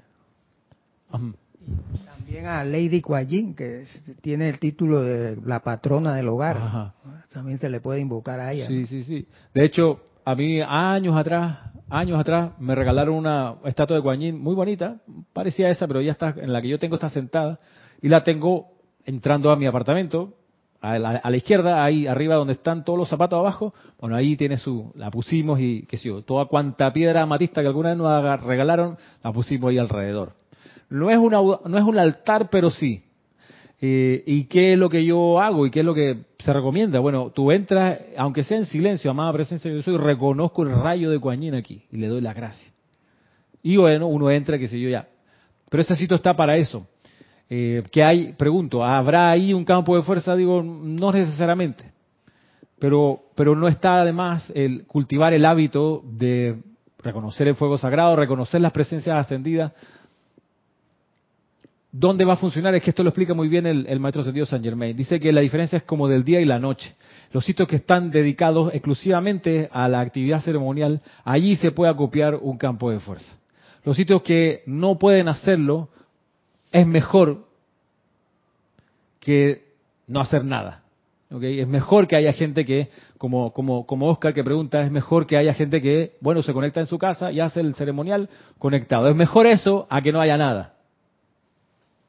También a Lady Kuan que tiene el título de la patrona del hogar. También se le puede invocar a ella. Sí, sí, sí. De hecho, a mí años atrás, años atrás, me regalaron una estatua de Kuan muy bonita, parecía esa, pero ya está, en la que yo tengo está sentada, y la tengo entrando a mi apartamento, a la, izquierda, ahí arriba donde están todos los zapatos abajo, bueno, ahí tiene su, la pusimos y qué sé yo, toda cuanta piedra amatista que alguna vez nos regalaron, la pusimos ahí alrededor. No es, una, no es un altar, pero sí. Eh, ¿Y qué es lo que yo hago y qué es lo que se recomienda? Bueno, tú entras, aunque sea en silencio, amada presencia de Dios, y reconozco el rayo de Coañín aquí y le doy la gracia. Y bueno, uno entra, qué sé yo, ya. Pero ese sitio está para eso. Eh, ¿Qué hay? Pregunto, ¿habrá ahí un campo de fuerza? Digo, no necesariamente. Pero, pero no está además el cultivar el hábito de reconocer el fuego sagrado, reconocer las presencias ascendidas. ¿Dónde va a funcionar? Es que esto lo explica muy bien el, maestro sentido San Germain. Dice que la diferencia es como del día y la noche. Los sitios que están dedicados exclusivamente a la actividad ceremonial, allí se puede acopiar un campo de fuerza. Los sitios que no pueden hacerlo, es mejor que no hacer nada. ¿okay? Es mejor que haya gente que, como, como, como Oscar que pregunta, es mejor que haya gente que, bueno, se conecta en su casa y hace el ceremonial conectado. Es mejor eso a que no haya nada.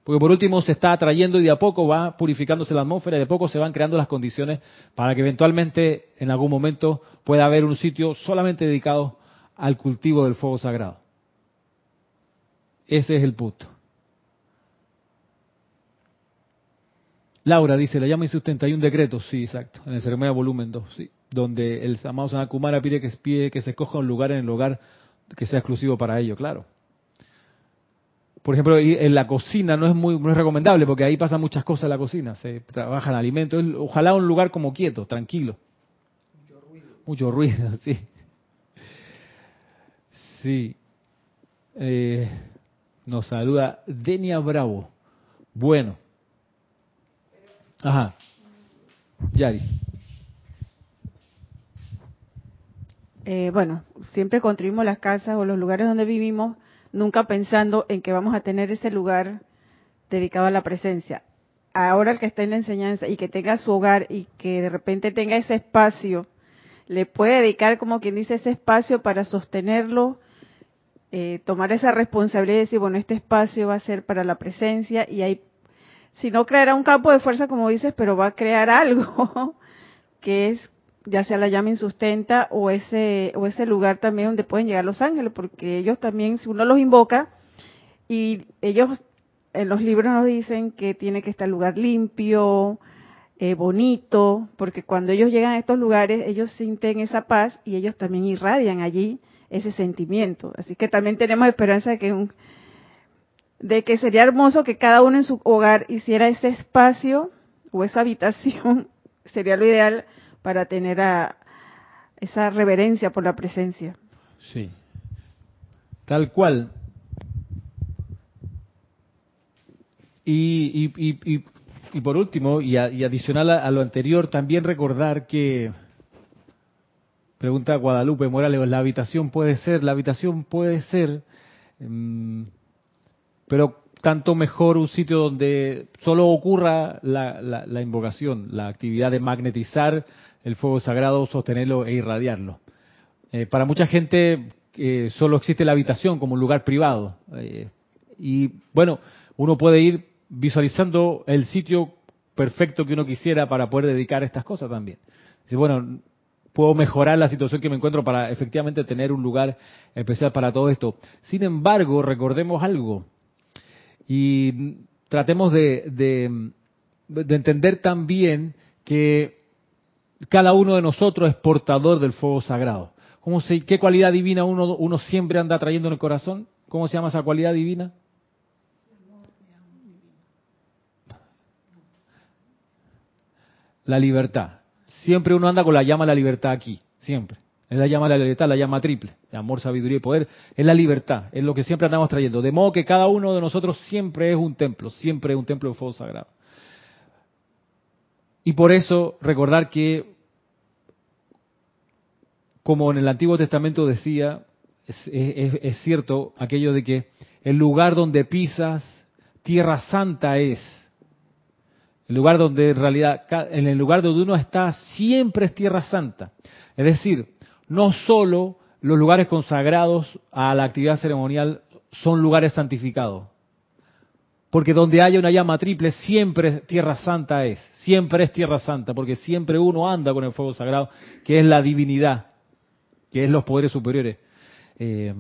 Porque por último se está atrayendo y de a poco va purificándose la atmósfera y de a poco se van creando las condiciones para que eventualmente en algún momento pueda haber un sitio solamente dedicado al cultivo del fuego sagrado. Ese es el punto. Laura dice, la llama insustenta, hay un decreto, sí, exacto, en el ceremonia volumen 2, sí, donde el amado Sanakumara pide que, pide que se escoja un lugar en el hogar que sea exclusivo para ello, claro. Por ejemplo, en la cocina no es muy, muy recomendable porque ahí pasan muchas cosas en la cocina, se trabajan alimentos, ojalá un lugar como quieto, tranquilo. Mucho ruido. Mucho ruido, sí. Sí. Eh, nos saluda Denia Bravo. Bueno, Ajá. Yari. Eh, bueno, siempre construimos las casas o los lugares donde vivimos, nunca pensando en que vamos a tener ese lugar dedicado a la presencia. Ahora el que está en la enseñanza y que tenga su hogar y que de repente tenga ese espacio, le puede dedicar, como quien dice, ese espacio para sostenerlo, eh, tomar esa responsabilidad y decir, bueno, este espacio va a ser para la presencia y hay si no creará un campo de fuerza, como dices, pero va a crear algo que es ya sea la llama insustenta o ese o ese lugar también donde pueden llegar los ángeles, porque ellos también, si uno los invoca, y ellos en los libros nos dicen que tiene que estar lugar limpio, eh, bonito, porque cuando ellos llegan a estos lugares, ellos sienten esa paz y ellos también irradian allí ese sentimiento. Así que también tenemos esperanza de que un, de que sería hermoso que cada uno en su hogar hiciera ese espacio o esa habitación, sería lo ideal para tener a esa reverencia por la presencia. Sí, tal cual. Y, y, y, por último, y, adicional a, lo anterior, también recordar que, pregunta Guadalupe Morales, la habitación puede ser, la habitación puede ser... Mm, pero tanto mejor un sitio donde solo ocurra la, invocación, la actividad de magnetizar el fuego sagrado, sostenerlo e irradiarlo. Eh, para mucha gente eh, solo existe la habitación como un lugar privado. Eh, y bueno, uno puede ir visualizando el sitio perfecto que uno quisiera para poder dedicar estas cosas también. Si bueno, puedo mejorar la situación que me encuentro para efectivamente tener un lugar especial para todo esto. Sin embargo, recordemos algo, y tratemos de, de, entender también que cada uno de nosotros es portador del fuego sagrado. ¿Cómo se, ¿Qué cualidad divina uno, uno siempre anda trayendo en el corazón? ¿Cómo se llama esa cualidad divina? La libertad. Siempre uno anda con la llama de la libertad aquí, siempre. Es la llama de la libertad, la llama triple, amor, sabiduría y poder. Es la libertad, es lo que siempre andamos trayendo. De modo que cada uno de nosotros siempre es un templo, siempre es un templo de fuego sagrado. Y por eso recordar que, como en el Antiguo Testamento decía, es, es cierto aquello de que el lugar donde pisas tierra santa es. El lugar donde en realidad, en el lugar donde uno está, siempre es tierra santa. Es decir, no solo los lugares consagrados a la actividad ceremonial son lugares santificados. Porque donde haya una llama triple, siempre tierra santa es. Siempre es tierra santa, porque siempre uno anda con el fuego sagrado, que es la divinidad, que es los poderes superiores. Eh,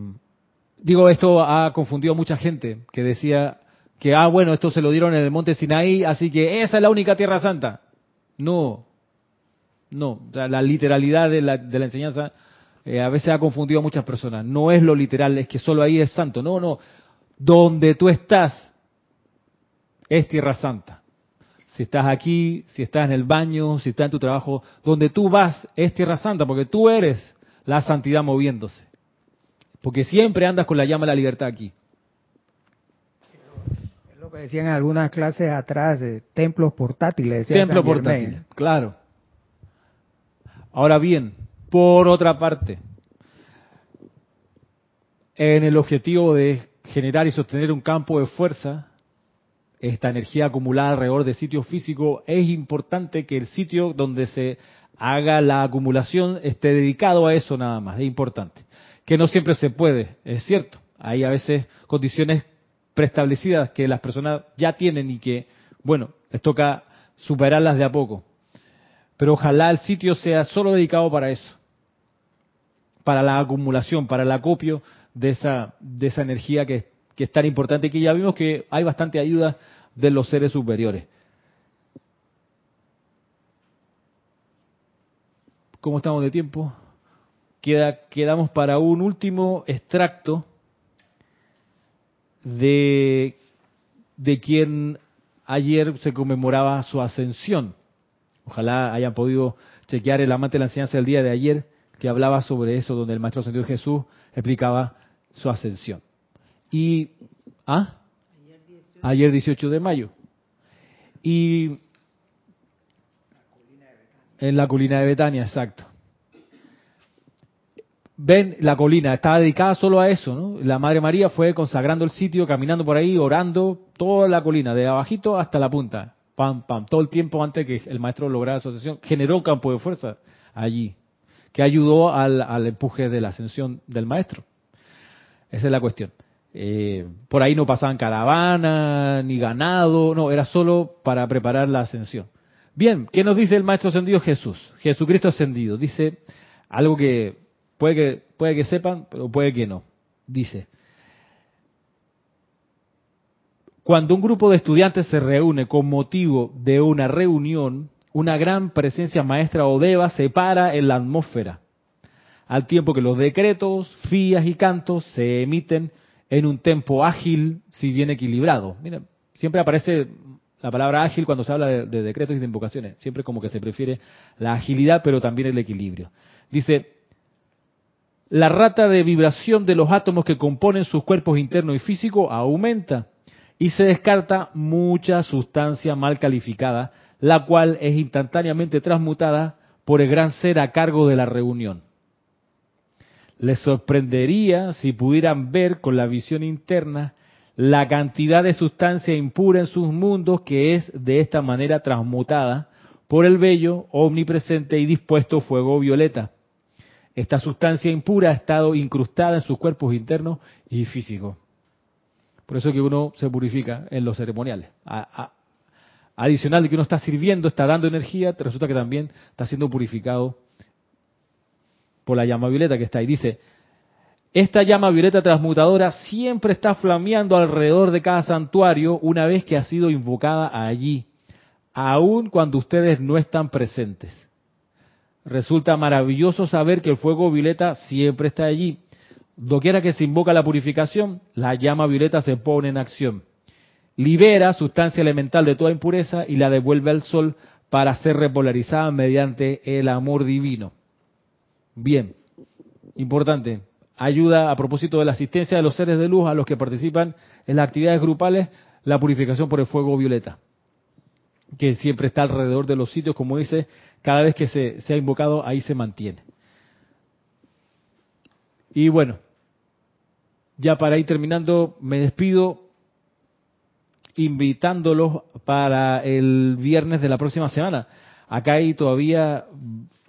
digo, esto ha confundido a mucha gente que decía que, ah, bueno, esto se lo dieron en el monte Sinaí, así que esa es la única tierra santa. No, no, la literalidad de la, de la enseñanza eh, a veces ha confundido a muchas personas. No es lo literal, es que solo ahí es santo. No, no. Donde tú estás es tierra santa. Si estás aquí, si estás en el baño, si estás en tu trabajo, donde tú vas es tierra santa, porque tú eres la santidad moviéndose. Porque siempre andas con la llama de la libertad aquí. Es lo que decían en algunas clases atrás, de templos portátiles. Templos portátiles, claro. Ahora bien, por otra parte, en el objetivo de generar y sostener un campo de fuerza, esta energía acumulada alrededor del sitio físico, es importante que el sitio donde se haga la acumulación esté dedicado a eso nada más, es importante. Que no siempre se puede, es cierto. Hay a veces condiciones preestablecidas que las personas ya tienen y que, bueno, les toca superarlas de a poco pero ojalá el sitio sea solo dedicado para eso, para la acumulación, para el acopio de esa, de esa energía que, que es tan importante que ya vimos que hay bastante ayuda de los seres superiores. ¿Cómo estamos de tiempo? Queda, quedamos para un último extracto de, de quien ayer se conmemoraba su ascensión. Ojalá hayan podido chequear el amante de la enseñanza del día de ayer que hablaba sobre eso, donde el Maestro Ascendido Jesús explicaba su ascensión. Y, ¿ah? Ayer 18 de mayo. Y en la colina de Betania, exacto. Ven, la colina estaba dedicada solo a eso, ¿no? La Madre María fue consagrando el sitio, caminando por ahí, orando toda la colina, de abajito hasta la punta pam, pam, todo el tiempo antes que el maestro lograra su ascensión, generó un campo de fuerza allí, que ayudó al, empuje de la ascensión del maestro. Esa es la cuestión. Eh, por ahí no pasaban caravana, ni ganado, no, era solo para preparar la ascensión. Bien, ¿qué nos dice el maestro ascendido Jesús? Jesucristo ascendido. Dice algo que puede que, puede que sepan, pero puede que no. Dice, Cuando un grupo de estudiantes se reúne con motivo de una reunión, una gran presencia maestra o deva se para en la atmósfera, al tiempo que los decretos, fías y cantos se emiten en un tempo ágil, si bien equilibrado. Miren, siempre aparece la palabra ágil cuando se habla de, de, decretos y de invocaciones. Siempre como que se prefiere la agilidad, pero también el equilibrio. Dice, la rata de vibración de los átomos que componen sus cuerpos internos y físicos aumenta y se descarta mucha sustancia mal calificada, la cual es instantáneamente transmutada por el gran ser a cargo de la reunión. Les sorprendería si pudieran ver con la visión interna la cantidad de sustancia impura en sus mundos que es de esta manera transmutada por el bello, omnipresente y dispuesto fuego violeta. Esta sustancia impura ha estado incrustada en sus cuerpos internos y físicos. Por eso es que uno se purifica en los ceremoniales. Adicional de que uno está sirviendo, está dando energía, resulta que también está siendo purificado por la llama violeta que está ahí. Dice, esta llama violeta transmutadora siempre está flameando alrededor de cada santuario una vez que ha sido invocada allí, aun cuando ustedes no están presentes. Resulta maravilloso saber que el fuego violeta siempre está allí Doquiera que se invoca la purificación, la llama violeta se pone en acción. Libera sustancia elemental de toda impureza y la devuelve al sol para ser repolarizada mediante el amor divino. Bien, importante. Ayuda a propósito de la asistencia de los seres de luz a los que participan en las actividades grupales, la purificación por el fuego violeta, que siempre está alrededor de los sitios, como dice, cada vez que se, ha invocado, ahí se mantiene. Y bueno, ya para ir terminando, me despido invitándolos para el viernes de la próxima semana. Acá hay todavía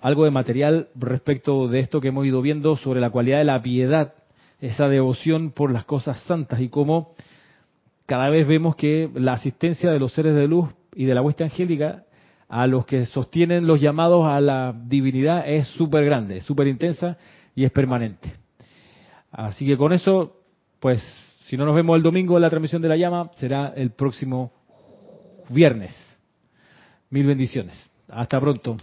algo de material respecto de esto que hemos ido viendo sobre la cualidad de la piedad, esa devoción por las cosas santas y cómo cada vez vemos que la asistencia de los seres de luz y de la hueste angélica a los que sostienen los llamados a la divinidad es súper grande, súper intensa y es permanente. Así que con eso, pues si no nos vemos el domingo en la transmisión de la llama, será el próximo viernes. Mil bendiciones. Hasta pronto.